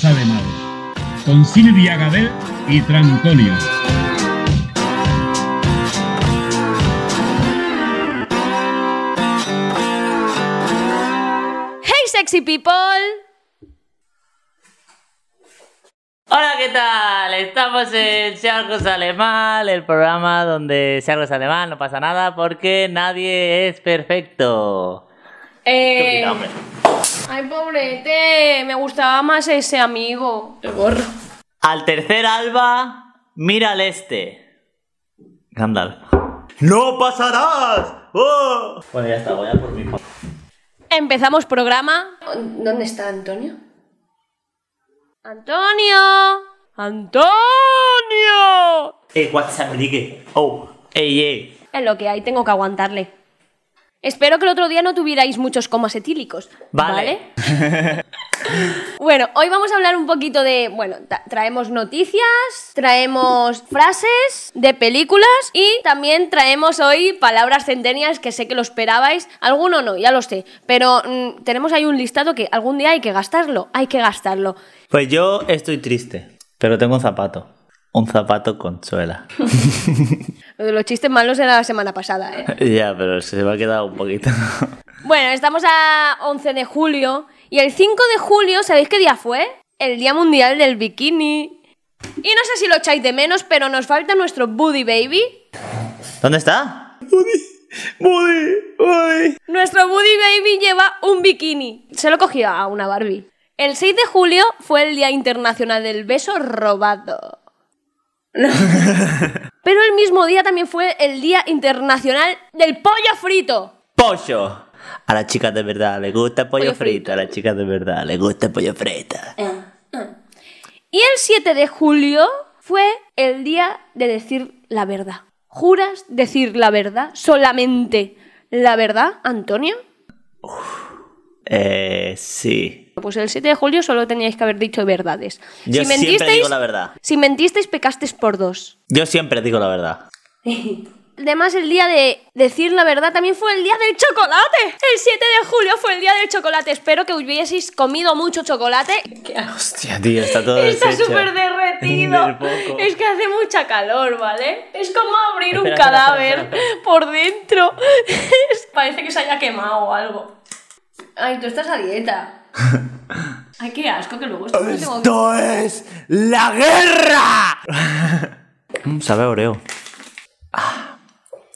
mal. Con Silvia Gadel y Trancolio. Hey sexy people. Hola, ¿qué tal? Estamos en Si algo sale mal, el programa donde si algo sale mal no pasa nada porque nadie es perfecto. Eh. Ay, pobrete, me gustaba más ese amigo. El gorro. Al tercer alba, mira al este. Gandalf. ¡No pasarás! ¡Oh! Bueno, ya está, voy a por mi Empezamos programa. ¿Dónde está Antonio? ¡Antonio! ¡Antonio! ¡Eh, WhatsApp, Ligue! ¡Oh! ¡Ey, ey! Es lo que hay, tengo que aguantarle. Espero que el otro día no tuvierais muchos comas etílicos. Vale. ¿Vale? bueno, hoy vamos a hablar un poquito de. Bueno, traemos noticias, traemos frases de películas y también traemos hoy palabras centenias que sé que lo esperabais. Alguno no, ya lo sé. Pero mm, tenemos ahí un listado que algún día hay que gastarlo. Hay que gastarlo. Pues yo estoy triste, pero tengo un zapato. Un zapato con suela. Lo de los chistes malos era la semana pasada, ¿eh? ya, pero se me ha quedado un poquito. Bueno, estamos a 11 de julio y el 5 de julio, ¿sabéis qué día fue? El Día Mundial del Bikini. Y no sé si lo echáis de menos, pero nos falta nuestro Buddy Baby. ¿Dónde está? Buddy, Buddy, Buddy. Nuestro Buddy Baby lleva un bikini. Se lo cogió a una Barbie. El 6 de julio fue el Día Internacional del Beso Robado. No. Pero el mismo día también fue el Día Internacional del Pollo Frito. Pollo. A las chicas de verdad le gusta el pollo, Pollo frito. frito. A las chicas de verdad le gusta el pollo frito. Y el 7 de julio fue el día de decir la verdad. ¿Juras decir la verdad? ¿Solamente la verdad, Antonio? Eh, sí. Pues el 7 de julio solo teníais que haber dicho verdades. Yo siempre digo la verdad. Si mentisteis, pecasteis por dos. Yo siempre digo la verdad. Además, el día de decir la verdad también fue el día del chocolate. El 7 de julio fue el día del chocolate. Espero que hubieseis comido mucho chocolate. Hostia, tío, está todo Está súper derretido. Es que hace mucha calor, ¿vale? Es como abrir un Espera, cadáver espera, espera. por dentro. Parece que se haya quemado o algo. Ay, tú estás a dieta. Ay, qué asco que luego esto me tengo que- ¡Esto es la guerra! Mm, Sabe a Oreo. Ah,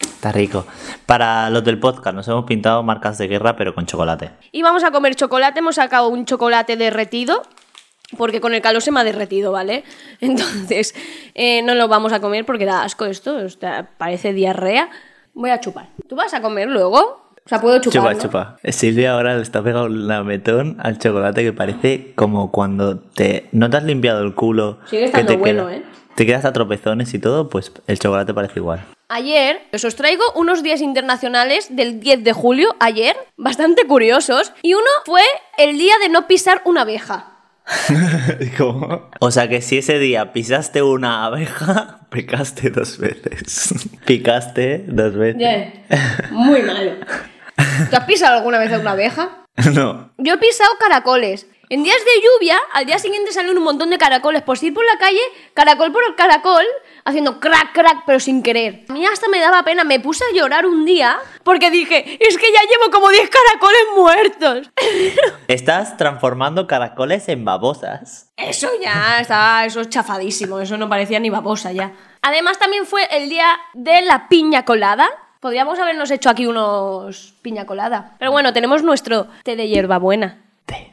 está rico. Para los del podcast, nos hemos pintado marcas de guerra, pero con chocolate. Y vamos a comer chocolate. Hemos sacado un chocolate derretido. Porque con el calor se me ha derretido, ¿vale? Entonces, eh, no lo vamos a comer porque da asco esto. o sea, parece diarrea. Voy a chupar. ¿Tú vas a comer luego? O sea, puedo chupar. Chupa, ¿no? chupa. Silvia ahora le está pegando un lametón al chocolate que parece como cuando te no te has limpiado el culo. Sigue que estando te bueno, queda- ¿eh? Te quedas a tropezones y todo, pues el chocolate parece igual. Ayer pues os traigo unos días internacionales del 10 de julio, ayer, bastante curiosos. Y uno fue el día de no pisar una abeja. ¿Cómo? O sea que si ese día pisaste una abeja, picaste dos veces. Picaste dos veces. Muy malo. ¿Tú has pisado alguna vez a una abeja? No. Yo he pisado caracoles. En días de lluvia, al día siguiente salen un montón de caracoles. Pues ir por la calle, caracol por caracol, haciendo crack, crack, pero sin querer. A mí hasta me daba pena. Me puse a llorar un día porque dije, es que ya llevo como 10 caracoles muertos. Estás transformando caracoles en babosas. Eso ya está, eso es chafadísimo. Eso no parecía ni babosa ya. Además, también fue el día de la piña colada. Podríamos habernos hecho aquí unos piña colada. Pero bueno, tenemos nuestro té de hierbabuena. Té.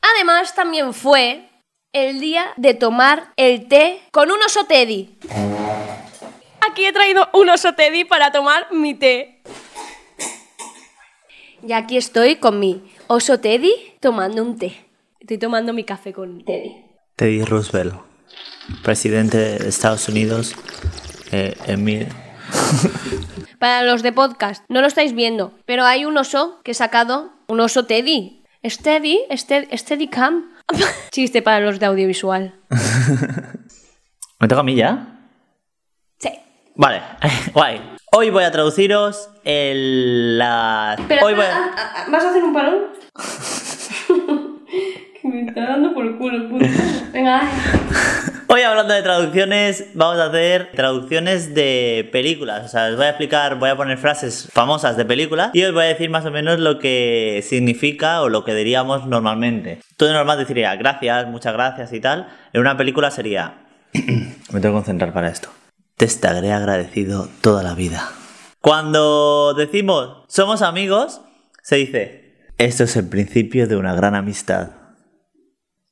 Además, también fue el día de tomar el té con un oso teddy. Aquí he traído un oso teddy para tomar mi té. Y aquí estoy con mi oso teddy tomando un té. Estoy tomando mi café con teddy. Teddy Roosevelt, presidente de Estados Unidos eh, en mil- Para los de podcast, no lo estáis viendo, pero hay un oso que he sacado, un oso Teddy. Steady, Steady, Steadicam. Chiste para los de audiovisual. ¿Me toca a mí ya? Sí. Vale, guay. Hoy voy a traduciros el... La... Pero, Hoy voy a... ah, ah, ¿Vas a hacer un parón? está dando por el culo el puto. Venga, dale. Hoy hablando de traducciones, vamos a hacer traducciones de películas. O sea, os voy a explicar, voy a poner frases famosas de películas y os voy a decir más o menos lo que significa o lo que diríamos normalmente. Todo normal diría gracias, muchas gracias y tal. En una película sería... Me tengo que concentrar para esto. Te estaré agradecido toda la vida. Cuando decimos somos amigos, se dice, esto es el principio de una gran amistad.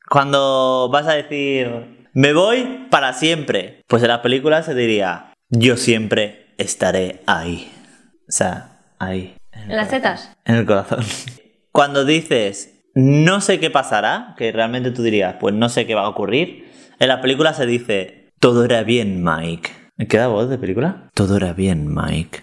Cuando vas a decir, me voy para siempre, pues en las películas se diría, yo siempre estaré ahí. O sea, ahí. ¿En las tetas? En el corazón. Cuando dices, no sé qué pasará, que realmente tú dirías, pues no sé qué va a ocurrir, en la película se dice, todo era bien, Mike. ¿Me queda voz de película? Todo era bien, Mike.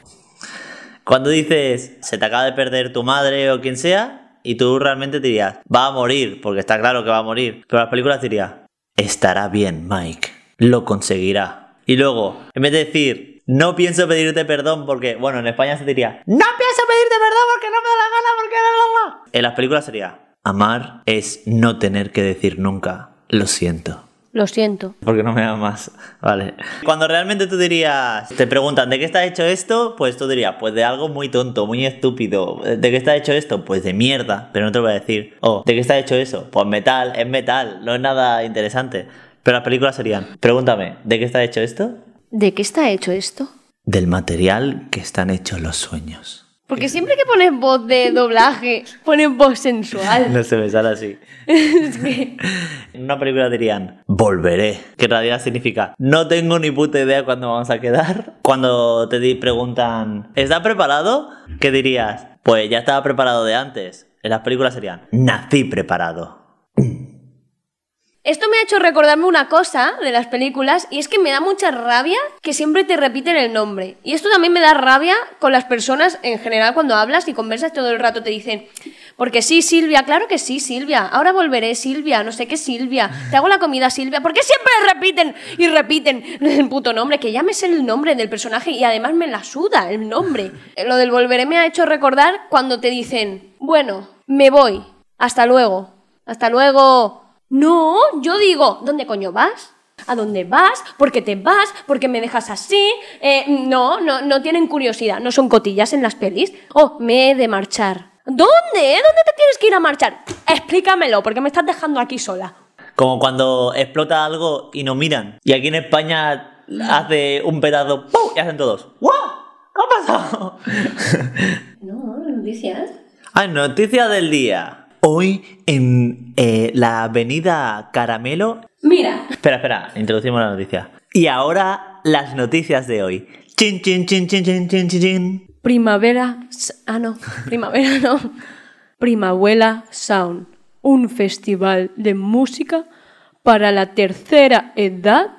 Cuando dices, se te acaba de perder tu madre o quien sea, y tú realmente dirías, va a morir, porque está claro que va a morir. Pero las películas diría, estará bien, Mike. Lo conseguirá. Y luego, en vez de decir, no pienso pedirte perdón porque, bueno, en España se diría, no pienso pedirte perdón porque no me da la gana, porque la, la, la". En las películas sería, amar es no tener que decir nunca, lo siento. Lo siento. Porque no me amas. Vale. Cuando realmente tú dirías, te preguntan, ¿de qué está hecho esto? Pues tú dirías, pues de algo muy tonto, muy estúpido. ¿De qué está hecho esto? Pues de mierda, pero no te lo voy a decir. Oh, ¿de qué está hecho eso? Pues metal, es metal, no es nada interesante. Pero las películas serían, pregúntame, ¿de qué está hecho esto? ¿De qué está hecho esto? Del material que están hechos los sueños. Porque siempre que pones voz de doblaje, pones voz sensual. No se me sale así. Es que- En una película dirían, volveré, que en realidad significa, no tengo ni puta idea cuándo vamos a quedar. Cuando te preguntan, ¿está preparado? ¿Qué dirías? Pues ya estaba preparado de antes. En las películas serían, nací preparado. Esto me ha hecho recordarme una cosa de las películas y es que me da mucha rabia que siempre te repiten el nombre. Y esto también me da rabia con las personas en general cuando hablas y conversas todo el rato te dicen, porque sí, Silvia, claro que sí, Silvia, ahora volveré, Silvia, no sé qué, Silvia, te hago la comida, Silvia, ¿por qué siempre repiten y repiten el puto nombre? Que ya me sé el nombre del personaje y además me la suda el nombre. Lo del volveré me ha hecho recordar cuando te dicen, bueno, me voy, hasta luego, hasta luego. No, yo digo, ¿dónde coño vas? ¿A dónde vas? ¿Por qué te vas? ¿Por qué me dejas así? Eh, no, no, no tienen curiosidad, no son cotillas en las pelis. Oh, me he de marchar. ¿Dónde? ¿Dónde te tienes que ir a marchar? Explícamelo, porque me estás dejando aquí sola. Como cuando explota algo y no miran. Y aquí en España hace un pedazo ¡pum! y hacen todos. ¡Wow! ¿Qué ha pasado? No, noticias. Ah, noticia del día. Hoy en eh, la avenida Caramelo. Mira, Espera, espera, introducimos la noticia. Y ahora las noticias de hoy. Chin, chin, chin, chin, chin, chin, chin, chin. Primavera. Ah, no, primavera no. Primavuela Sound, un festival de música para la tercera edad,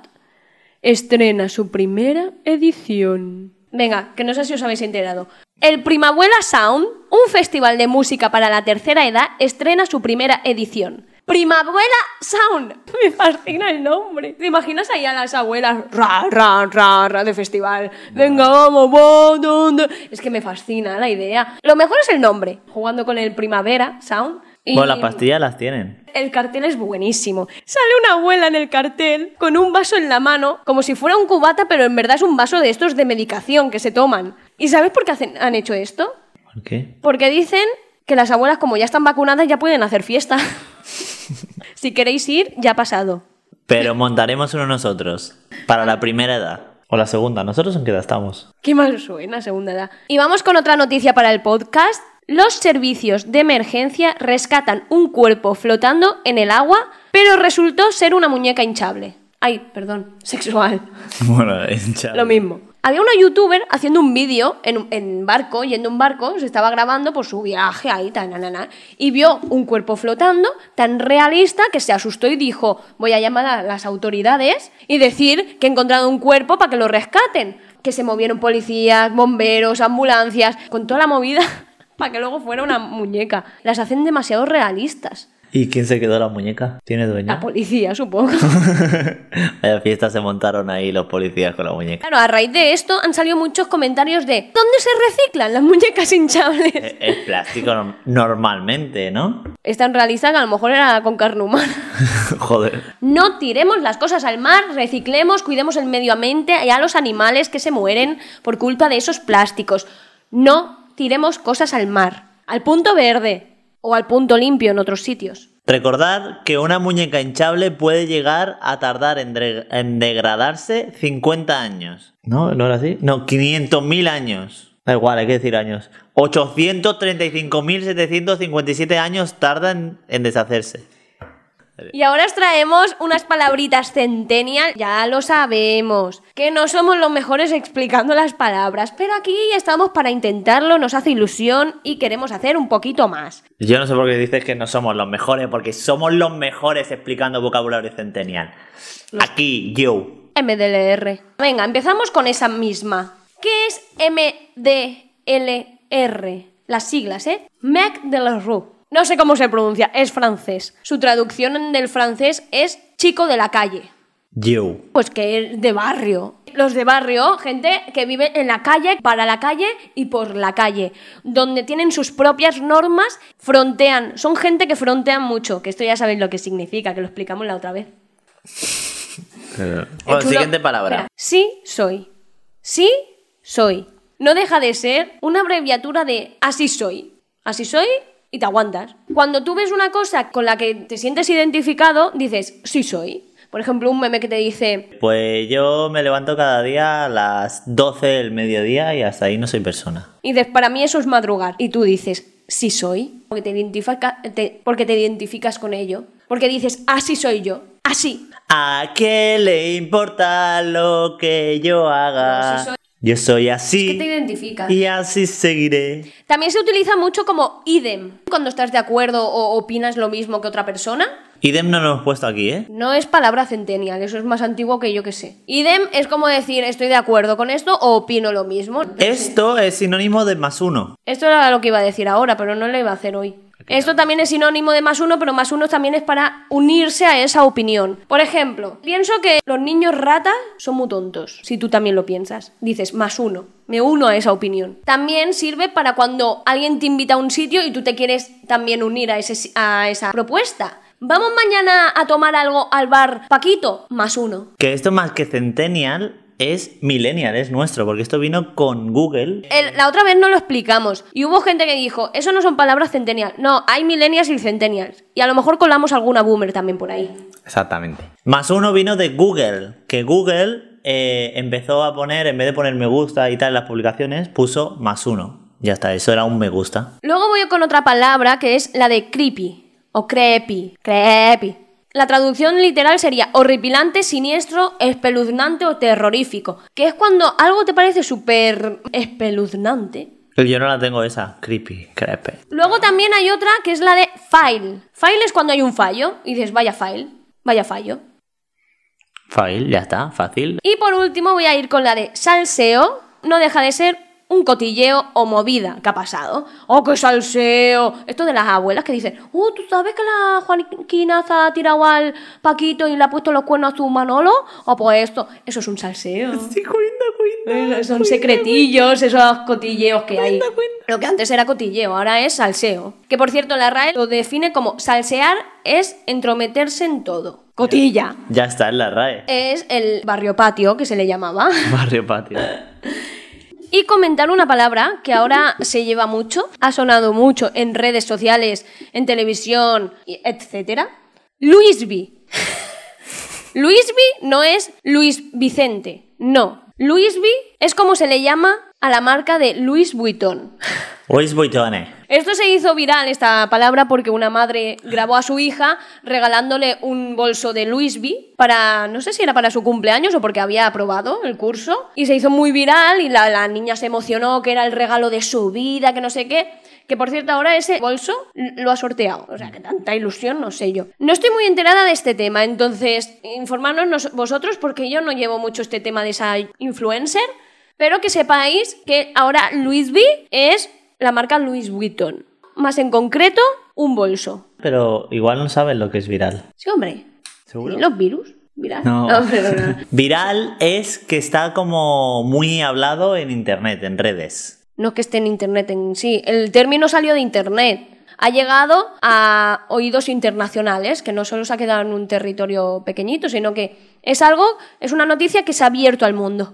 estrena su primera edición. Venga, que no sé si os habéis enterado. El Primavuela Sound, un festival de música para la tercera edad, estrena su primera edición. Primavuela Sound. Me fascina el nombre. ¿Te imaginas ahí a las abuelas? Ra, ra, ra, ra de festival. Venga, vamos, va, ¿dónde? Es que me fascina la idea. Lo mejor es el nombre. Jugando con el Primavera Sound. Y- Bueno, las pastillas las tienen. el cartel es buenísimo. Sale una abuela en el cartel con un vaso en la mano, como si fuera un cubata, pero en verdad es un vaso de estos de medicación que se toman. ¿Y sabes por qué hacen- han hecho esto? ¿Por qué? Porque dicen que las abuelas, como ya están vacunadas, ya pueden hacer fiesta. si queréis ir, ya ha pasado. Pero montaremos uno nosotros. Para la primera edad. O la segunda. ¿Nosotros en qué edad estamos? ¿Qué más suena, segunda edad? Y vamos con otra noticia para el podcast. Los servicios de emergencia rescatan un cuerpo flotando en el agua, pero resultó ser una muñeca hinchable. Ay, perdón, sexual. Bueno, hinchado. Lo mismo. Había una youtuber haciendo un vídeo en, un- en barco, yendo en un barco, se estaba grabando por su viaje ahí, tan, na, y vio un cuerpo flotando tan realista que se asustó y dijo, voy a llamar a las autoridades y decir que he encontrado un cuerpo para que lo rescaten. Que se movieron policías, bomberos, ambulancias, con toda la movida para que luego fuera una muñeca. Las hacen demasiado realistas. ¿Y quién se quedó la muñeca? ¿Tiene dueño? La policía, supongo. Vaya fiesta se montaron ahí los policías con la muñeca. Claro, a raíz de esto han salido muchos comentarios de ¿dónde se reciclan las muñecas hinchables? Es es plástico norm- normalmente, ¿no? Esta en realidad que a lo mejor era con carne humana. Joder. No tiremos las cosas al mar, reciclemos, cuidemos el medio ambiente y a los animales que se mueren por culpa de esos plásticos. No tiremos cosas al mar, al punto verde o al punto limpio en otros sitios. Recordad que una muñeca hinchable puede llegar a tardar en, en degradarse 50 años. ¿No? ¿No era así? No, 500.000 años. Da igual, hay que decir años. 835.757 años tardan en deshacerse. Y ahora os traemos unas palabritas centennial, ya lo sabemos, que no somos los mejores explicando las palabras, pero aquí estamos para intentarlo, nos hace ilusión y queremos hacer un poquito más. Yo no sé por qué dices que no somos los mejores, porque somos los mejores explicando vocabulario centennial. Aquí, yo. MDLR. Venga, empezamos con esa misma. ¿Qué es MDLR? Las siglas, ¿eh? Mec de la Rue. No sé cómo se pronuncia, es francés. Su traducción del francés es chico de la calle. Yo. Pues que es de barrio. Los de barrio, gente que vive en la calle, para la calle y por la calle, donde tienen sus propias normas, frontean. Son gente que frontean mucho, que esto ya sabéis lo que significa, que lo explicamos la otra vez. Bueno, siguiente palabra. Espera. Sí, soy. Sí, soy. No deja de ser una abreviatura de así soy. Así soy y te aguantas. Cuando tú ves una cosa con la que te sientes identificado, dices, sí soy. Por ejemplo, un meme que te dice, Pues yo me levanto cada día a las 12 del mediodía y hasta ahí no soy persona. y dices, para mí eso es madrugar. Y tú dices, sí soy. Porque te, identifica- te- porque te identificas con ello. Porque dices, así soy yo. Así. ¿A qué le importa lo que yo haga? No, si soy- Yo soy Es así que te identificas. y así seguiré. También se utiliza mucho como idem. Cuando estás de acuerdo o opinas lo mismo que otra persona, Idem no lo hemos puesto aquí, ¿eh? No es palabra centennial, eso es más antiguo que yo que sé. Idem es como decir estoy de acuerdo con esto o opino lo mismo. Esto es sinónimo de más uno. Esto era lo que iba a decir ahora, pero no lo iba a hacer hoy. Esto también es sinónimo de más uno, pero más uno también es para unirse a esa opinión. Por ejemplo, pienso que los niños ratas son muy tontos, si tú también lo piensas. Dices, más uno. Me uno a esa opinión. También sirve para cuando alguien te invita a un sitio y tú te quieres también unir a, ese, a esa propuesta. ¿Vamos mañana a tomar algo al bar Paquito? Más uno. Que esto más que centennial es millennial, es nuestro, porque esto vino con Google. El- la otra vez no lo explicamos y hubo gente que dijo, eso no son palabras centennial. No, hay millennials y centennials. Y a lo mejor colamos alguna boomer también por ahí. Exactamente. Más uno vino de Google, que Google eh, empezó a poner, en vez de poner me gusta y tal en las publicaciones, puso más uno. Ya está, eso era un me gusta. Luego voy con otra palabra que es la de creepy o creepy. Creepy. La traducción literal sería horripilante, siniestro, espeluznante o terrorífico. Que es cuando algo te parece súper espeluznante. Yo no la tengo esa, creepy, creepy. Luego también hay otra que es la de file. File es cuando hay un fallo y dices, vaya file, vaya fallo. File, ya está, fácil. Y por último voy a ir con la de salseo. No deja de ser un cotilleo o movida que ha pasado. ¡Oh, qué salseo! Esto de las abuelas que dicen, ¡Oh, ¿tú sabes que la Juaniquina se ha tirado al Paquito y le ha puesto los cuernos a su Manolo? ¡Oh, pues esto! Eso es un salseo. Sí, cuenta, cuenta. Eh, Son secretillos, esos cotilleos que hay. Lo que antes era cotilleo, ahora es salseo. Que por cierto, la RAE lo define como salsear es entrometerse en todo. Cotilla. Ya está en la RAE. Es el barrio patio que se le llamaba. Barrio patio. Y comentar una palabra que ahora se lleva mucho, ha sonado mucho en redes sociales, en televisión, etcétera. Luisby. Luisby no es Luis Vicente, no. Luisby es como se le llama a la marca de Louis Vuitton. Luis Buitone. Esto se hizo viral, esta palabra, porque una madre grabó a su hija regalándole un bolso de Louis V para, no sé si era para su cumpleaños o porque había aprobado el curso. Y se hizo muy viral y la, niña se emocionó que era el regalo de su vida, que no sé qué. Que por cierto, ahora ese bolso lo ha sorteado. O sea, que tanta ilusión, no sé yo. No estoy muy enterada de este tema, entonces informarnos nos- vosotros porque yo no llevo mucho este tema de esa influencer. Pero que sepáis que ahora Louis V es la marca Louis Vuitton. más en concreto, un bolso. Pero igual no saben lo que es viral. Sí, hombre. ¿Seguro? ¿Y los virus? Viral. No. no. Viral es que está como muy hablado en internet, en redes. No es que esté en internet en sí. El término salió de internet. Ha llegado a oídos internacionales, que no solo se ha quedado en un territorio pequeñito, sino que es algo, es una noticia que se ha abierto al mundo.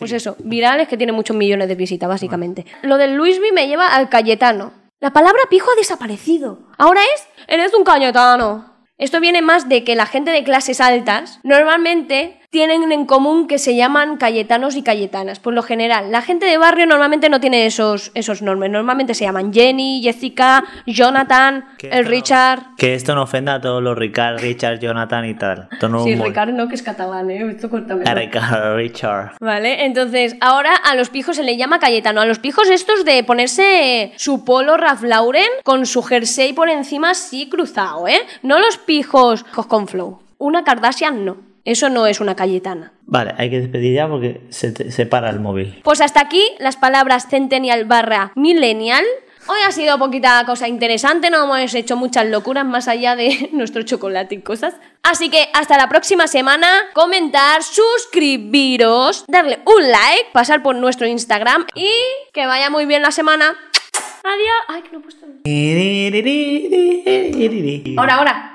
Pues eso, viral es que tiene muchos millones de visitas, básicamente. Lo del Luismi me lleva al Cayetano. La palabra pijo ha desaparecido. Ahora es, eres un Cayetano. Esto viene más de que la gente de clases altas normalmente tienen en común que se llaman cayetanos y cayetanas. Por lo general, la gente de barrio normalmente no tiene esos, esos nombres. Normalmente se llaman Jenny, Jessica, Jonathan, Que el no- Richard. Que esto no ofenda a todos los Ricard, Richard, Jonathan y tal. Esto no es Sí, humor. Richard no, que es catalán, ¿eh? Esto Ricard, Richard. Vale, entonces ahora a los pijos se le llama Cayetano. A los pijos estos de ponerse su polo Ralph Lauren con su jersey por encima así cruzado, ¿eh? No los pijos con flow. Una Kardashian no. Eso no es una Cayetana. Vale, hay que despedir ya porque se, te- se para el móvil. Pues hasta aquí las palabras centennial barra millennial. Hoy ha sido poquita cosa interesante, no hemos hecho muchas locuras más allá de nuestro chocolate y cosas. Así que hasta la próxima semana, comentar, suscribiros, darle un like, pasar por nuestro Instagram y que vaya muy bien la semana. Adiós. Ay, que no he puesto. Ahora, ahora.